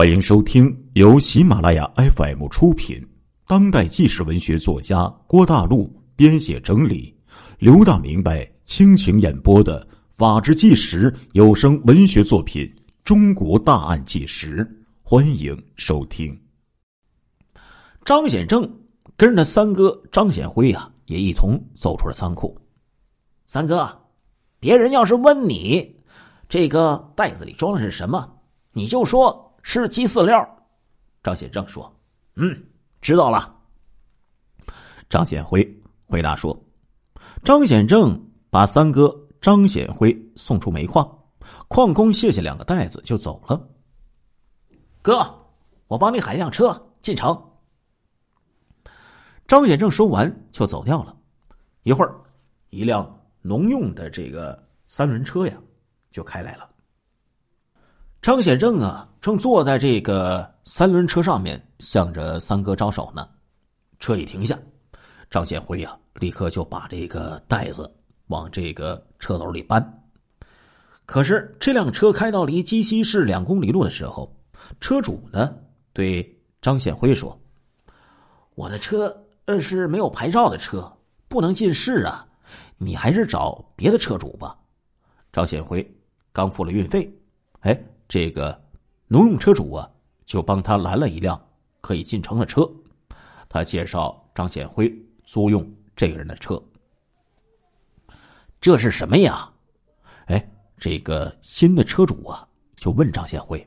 欢迎收听由喜马拉雅 FM 出品、当代纪实文学作家郭大陆编写整理、刘大明白倾情演播的《法制纪实》有声文学作品《中国大案纪实》，欢迎收听。张显正跟着三哥张显辉呀，也一同走出了仓库。三哥，别人要是问你这个袋子里装的是什么，你就说。是鸡饲料，张显正说：“嗯，知道了。”张显辉回答说：“张显正把三哥张显辉送出煤矿，矿工谢谢两个袋子就走了。哥，我帮你喊一辆车进城。”张显正说完就走掉了。一会儿，一辆农用的这个三轮车呀，就开来了。张显正啊，正坐在这个三轮车上面，向着三哥招手呢。车一停下，张显辉呀，立刻就把这个袋子往这个车斗里搬。可是这辆车开到离鸡西市两公里路的时候，车主呢对张显辉说：“我的车呃是没有牌照的车，不能进市啊，你还是找别的车主吧。”张显辉刚付了运费，哎。这个农用车主啊，就帮他拦了一辆可以进城的车。他介绍张显辉租用这个人的车。这是什么呀？哎，这个新的车主啊，就问张显辉。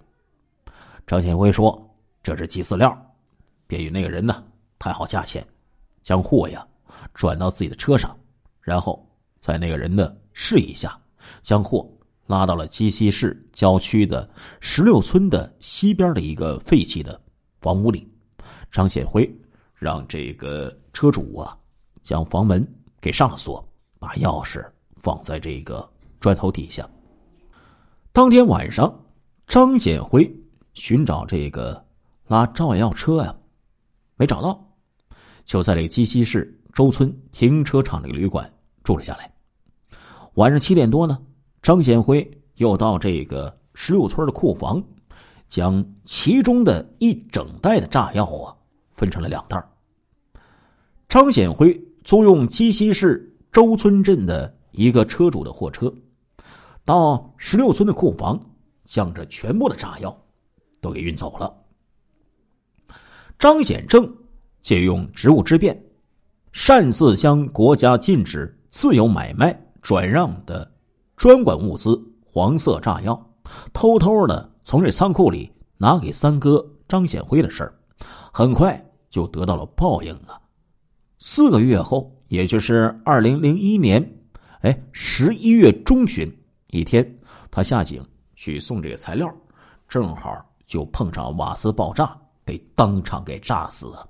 张显辉说：“这是鸡饲料，便与那个人呢谈好价钱，将货呀转到自己的车上，然后在那个人的示意下将货。”拉到了鸡西市郊区的十六村的西边的一个废弃的房屋里，张显辉让这个车主啊将房门给上了锁，把钥匙放在这个砖头底下。当天晚上，张显辉寻找这个拉赵万耀车呀，没找到，就在这个鸡西市周村停车场这个旅馆住了下来。晚上七点多呢。张显辉又到这个十六村的库房，将其中的一整袋的炸药啊分成了两袋。张显辉租用鸡西市周村镇的一个车主的货车，到十六村的库房，将这全部的炸药都给运走了。张显正借用职务之便，擅自将国家禁止自由买卖转让的。专管物资黄色炸药，偷偷的从这仓库里拿给三哥张显辉的事儿，很快就得到了报应啊！四个月后，也就是二零零一年，哎，十一月中旬一天，他下井去送这个材料，正好就碰上瓦斯爆炸，被当场给炸死了。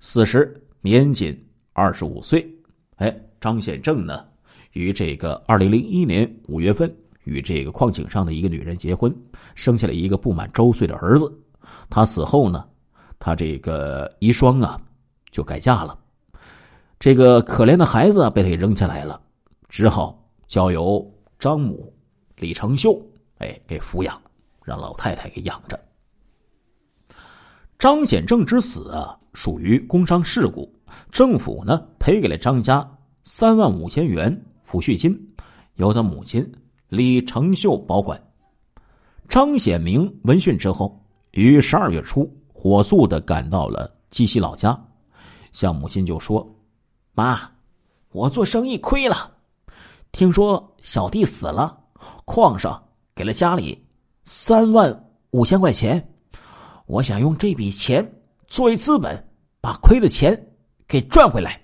此时年仅二十五岁，哎，张显正呢？于这个二零零一年五月份，与这个矿井上的一个女人结婚，生下了一个不满周岁的儿子。他死后呢，他这个遗孀啊就改嫁了。这个可怜的孩子被他给扔下来了，只好交由张母李成秀哎给抚养，让老太太给养着。张显正之死啊，属于工伤事故，政府呢赔给了张家三万五千元。抚恤金由他母亲李成秀保管。张显明闻讯之后，于十二月初火速的赶到了鸡西老家，向母亲就说：“妈，我做生意亏了，听说小弟死了，矿上给了家里三万五千块钱，我想用这笔钱作为资本，把亏的钱给赚回来。”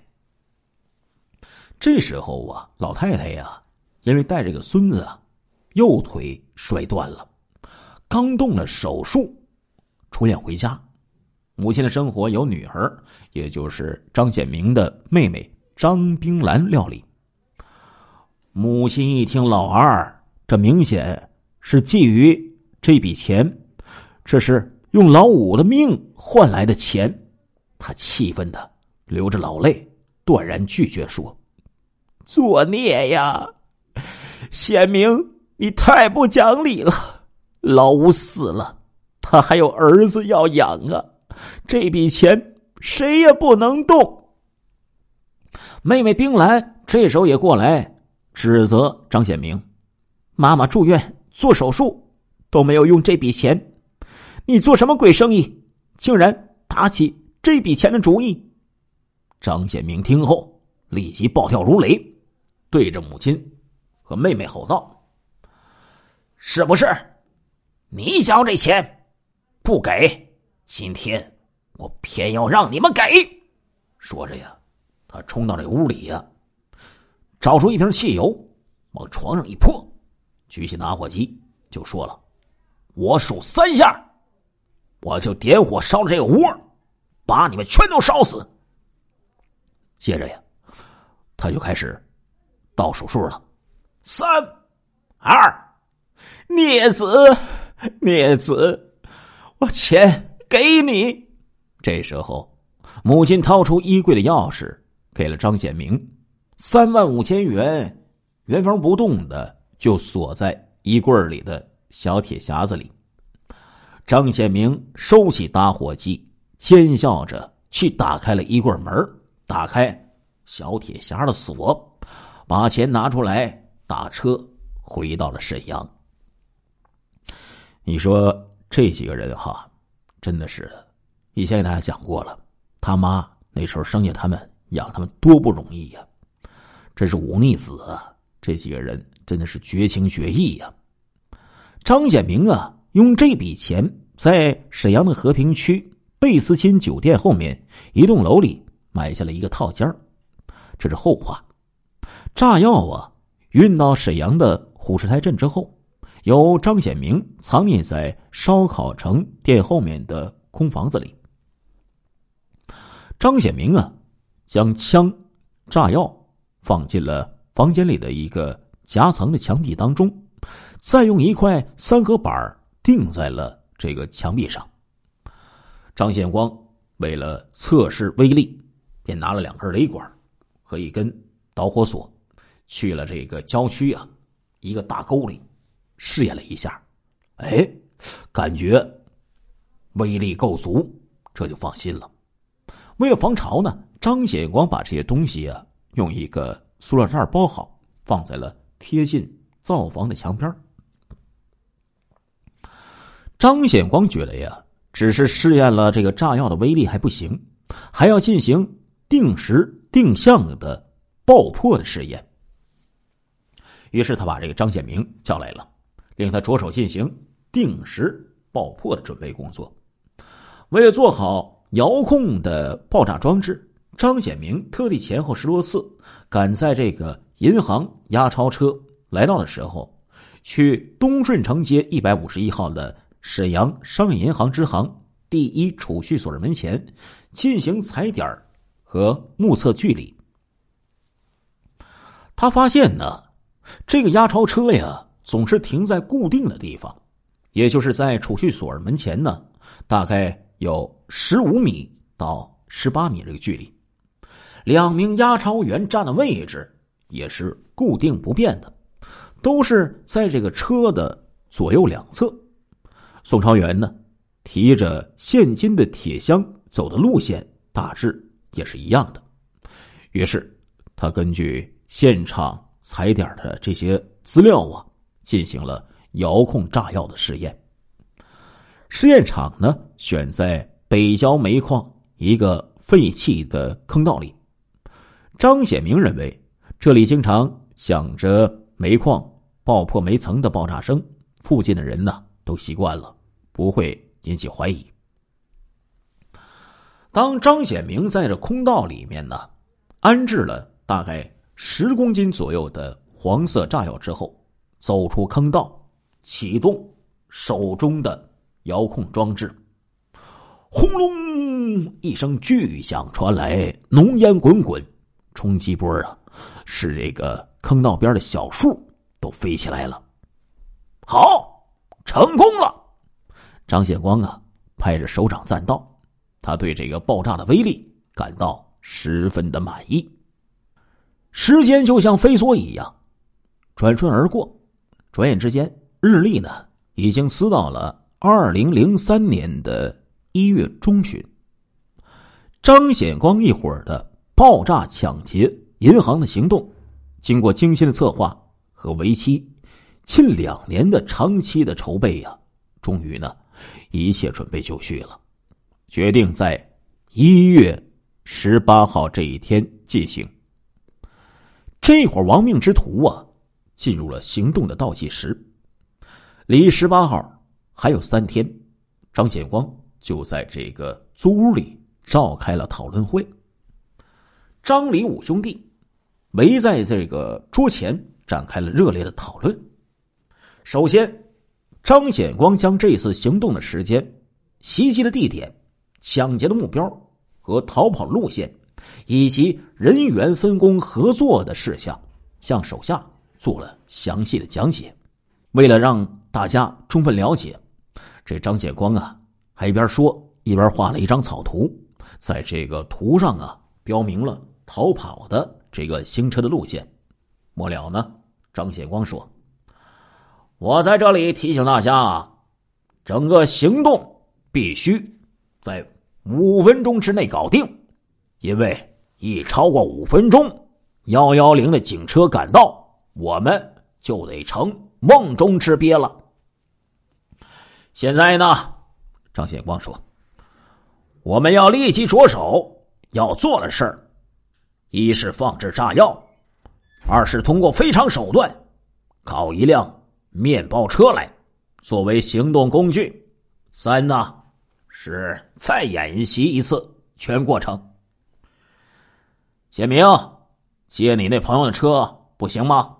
这时候啊，老太太呀，因为带着个孙子，右腿摔断了，刚动了手术，出院回家。母亲的生活由女儿，也就是张显明的妹妹张冰兰料理。母亲一听老二，这明显是觊觎这笔钱，这是用老五的命换来的钱，她气愤的流着老泪，断然拒绝说。作孽呀！显明，你太不讲理了。老五死了，他还有儿子要养啊，这笔钱谁也不能动。妹妹冰兰这时候也过来指责张显明：“妈妈住院做手术都没有用这笔钱，你做什么鬼生意，竟然打起这笔钱的主意？”张显明听后立即暴跳如雷，对着母亲和妹妹吼道：“是不是？你想要这钱，不给，今天我偏要让你们给！”说着呀。他冲到这屋里呀，找出一瓶汽油，往床上一泼，举起打火机就说了：“我数三下，我就点火烧了这个窝，把你们全都烧死。”接着呀，他就开始倒数数了：“三、二，孽子，孽子，我钱给你。”这时候，母亲掏出衣柜的钥匙。给了张显明三万五千元，原封不动的就锁在衣柜里的小铁匣子里。张显明收起打火机，奸笑着去打开了衣柜门，打开小铁匣的锁，把钱拿出来，打车回到了沈阳。你说这几个人哈，真的是，以前给大家讲过了，他妈那时候生下他们。养他们多不容易呀！这是忤逆子！这几个人真的是绝情绝义呀！张显明啊，用这笔钱在沈阳的和平区贝斯钦酒店后面一栋楼里买下了一个套间这是后话。炸药啊，运到沈阳的虎石台镇之后，由张显明藏匿在烧烤城店后面的空房子里。张显明啊。将枪、炸药放进了房间里的一个夹层的墙壁当中，再用一块三合板钉在了这个墙壁上。张显光为了测试威力，便拿了两根雷管和一根导火索，去了这个郊区啊一个大沟里试验了一下，哎，感觉威力够足，这就放心了。为了防潮呢。张显光把这些东西啊，用一个塑料袋包好，放在了贴近灶房的墙边张显光觉得呀，只是试验了这个炸药的威力还不行，还要进行定时定向的爆破的试验。于是他把这个张显明叫来了，令他着手进行定时爆破的准备工作。为了做好遥控的爆炸装置。张显明特地前后十多次赶在这个银行押钞车来到的时候，去东顺城街一百五十一号的沈阳商业银行支行第一储蓄所的门前进行踩点和目测距离。他发现呢，这个押钞车呀总是停在固定的地方，也就是在储蓄所门前呢，大概有十五米到十八米这个距离。两名押钞员站的位置也是固定不变的，都是在这个车的左右两侧。宋朝元呢，提着现金的铁箱走的路线大致也是一样的。于是，他根据现场踩点的这些资料啊，进行了遥控炸药的试验。试验场呢，选在北郊煤矿一个废弃的坑道里。张显明认为，这里经常响着煤矿爆破煤层的爆炸声，附近的人呢都习惯了，不会引起怀疑。当张显明在这空道里面呢，安置了大概十公斤左右的黄色炸药之后，走出坑道，启动手中的遥控装置，轰隆一声巨响传来，浓烟滚滚。冲击波啊，使这个坑道边的小树都飞起来了。好，成功了！张显光啊，拍着手掌赞道：“他对这个爆炸的威力感到十分的满意。”时间就像飞梭一样转瞬而过，转眼之间，日历呢已经撕到了二零零三年的一月中旬，张显光一伙的爆炸抢劫银行的行动，经过精心的策划和为期近两年的长期的筹备呀，终于呢，一切准备就绪了，决定在一月十八号这一天进行。这会儿亡命之徒啊，进入了行动的倒计时，离十八号。还有三天，张显光就在这个租屋里召开了讨论会。张李五兄弟围在这个桌前展开了热烈的讨论。首先，张显光将这次行动的时间、袭击的地点、抢劫的目标和逃跑路线，以及人员分工合作的事项，向手下做了详细的讲解。为了让大家充分了解。这张显光啊，还一边说一边画了一张草图，在这个图上啊，标明了逃跑的这个行车的路线。末了呢，张显光说：“我在这里提醒大家，整个行动必须在五分钟之内搞定，因为一超过五分钟，幺幺零的警车赶到，我们就得成瓮中之鳖了。”现在呢，张显光说：“我们要立即着手要做的事儿，一是放置炸药，二是通过非常手段搞一辆面包车来作为行动工具，三呢是再演习一次全过程。”显明，借你那朋友的车不行吗？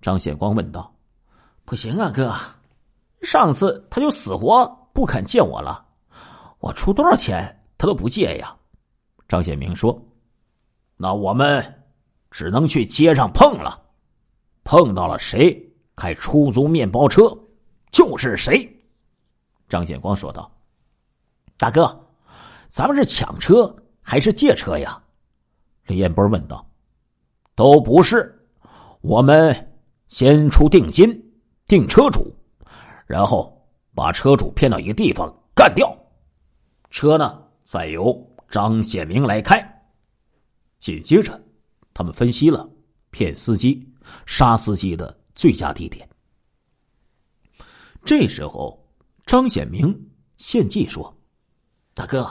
张显光问道。“不行啊，哥。”上次他就死活不肯借我了，我出多少钱他都不借呀。张显明说：“那我们只能去街上碰了，碰到了谁开出租面包车，就是谁。”张显光说道：“大哥，咱们是抢车还是借车呀？”李彦波问道。“都不是，我们先出定金，定车主。”然后把车主骗到一个地方干掉，车呢再由张显明来开。紧接着，他们分析了骗司机、杀司机的最佳地点。这时候，张显明献计说：“大哥，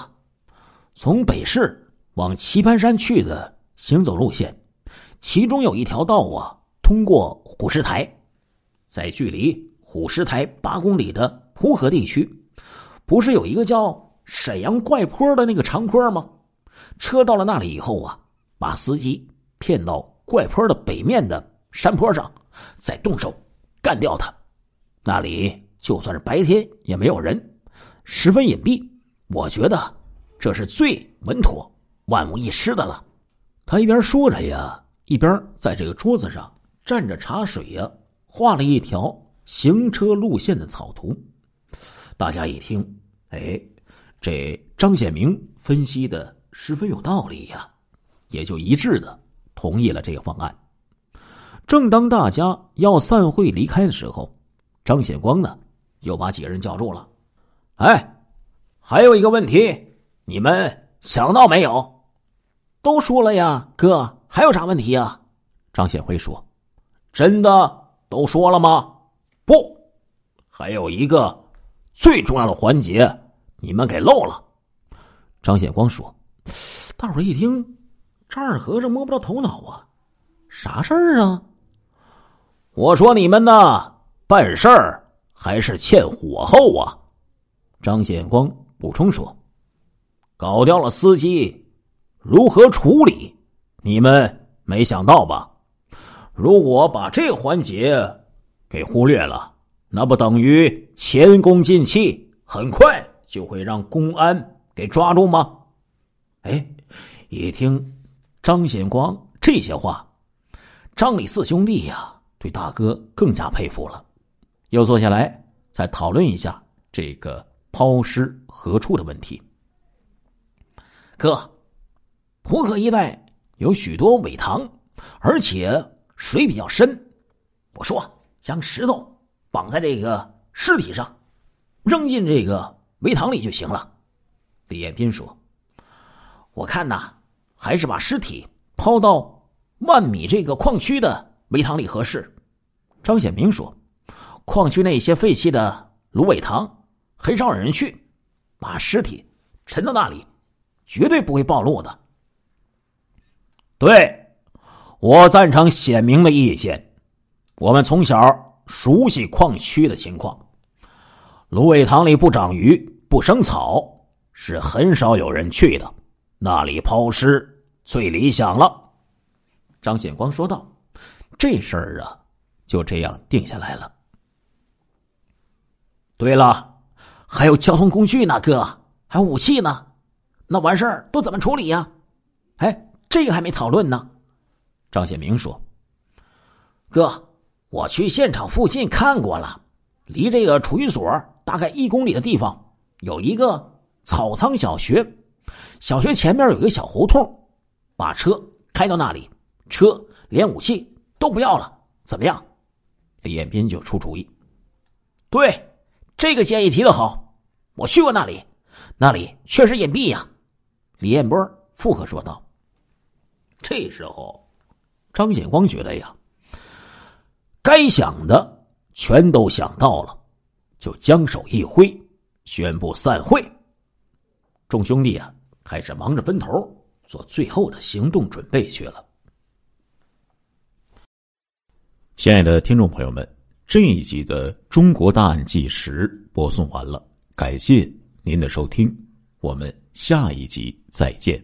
从北市往棋盘山去的行走路线，其中有一条道啊，通过虎石台，在距离……”虎石台八公里的蒲河地区，不是有一个叫沈阳怪坡的那个长坡吗？车到了那里以后啊，把司机骗到怪坡的北面的山坡上，再动手干掉他。那里就算是白天也没有人，十分隐蔽。我觉得这是最稳妥、万无一失的了。他一边说着呀，一边在这个桌子上蘸着茶水呀，画了一条。行车路线的草图，大家一听，哎，这张显明分析的十分有道理呀，也就一致的同意了这个方案。正当大家要散会离开的时候，张显光呢又把几个人叫住了。哎，还有一个问题，你们想到没有？都说了呀，哥，还有啥问题呀？张显辉说：“真的都说了吗？”不，还有一个最重要的环节，你们给漏了。张显光说：“大伙一听，张二和尚摸不着头脑啊，啥事儿啊？”我说：“你们呢，办事儿还是欠火候啊。”张显光补充说：“搞掉了司机，如何处理？你们没想到吧？如果把这环节……”给忽略了，那不等于前功尽弃，很快就会让公安给抓住吗？哎，一听张显光这些话，张李四兄弟呀，对大哥更加佩服了。又坐下来再讨论一下这个抛尸何处的问题。哥，蒲河一带有许多苇塘，而且水比较深。我说。将石头绑在这个尸体上，扔进这个苇塘里就行了。李彦斌说：“我看呐，还是把尸体抛到万米这个矿区的围塘里合适。”张显明说：“矿区那些废弃的芦苇塘很少有人去，把尸体沉到那里，绝对不会暴露的。”对，我赞成显明的意见。我们从小熟悉矿区的情况，芦苇塘里不长鱼，不生草，是很少有人去的。那里抛尸最理想了。张显光说道：“这事儿啊，就这样定下来了。对了，还有交通工具呢，哥，还有武器呢，那完事儿都怎么处理呀？哎，这个还没讨论呢。”张显明说：“哥。”我去现场附近看过了，离这个储运所大概一公里的地方有一个草仓小学，小学前面有一个小胡同，把车开到那里，车连武器都不要了，怎么样？李彦斌就出主意。对，这个建议提的好，我去过那里，那里确实隐蔽呀。李彦波附和说道。这时候，张显光觉得呀。该想的全都想到了，就将手一挥，宣布散会。众兄弟啊，开始忙着分头做最后的行动准备去了。亲爱的听众朋友们，这一集的《中国大案纪实》播送完了，感谢您的收听，我们下一集再见。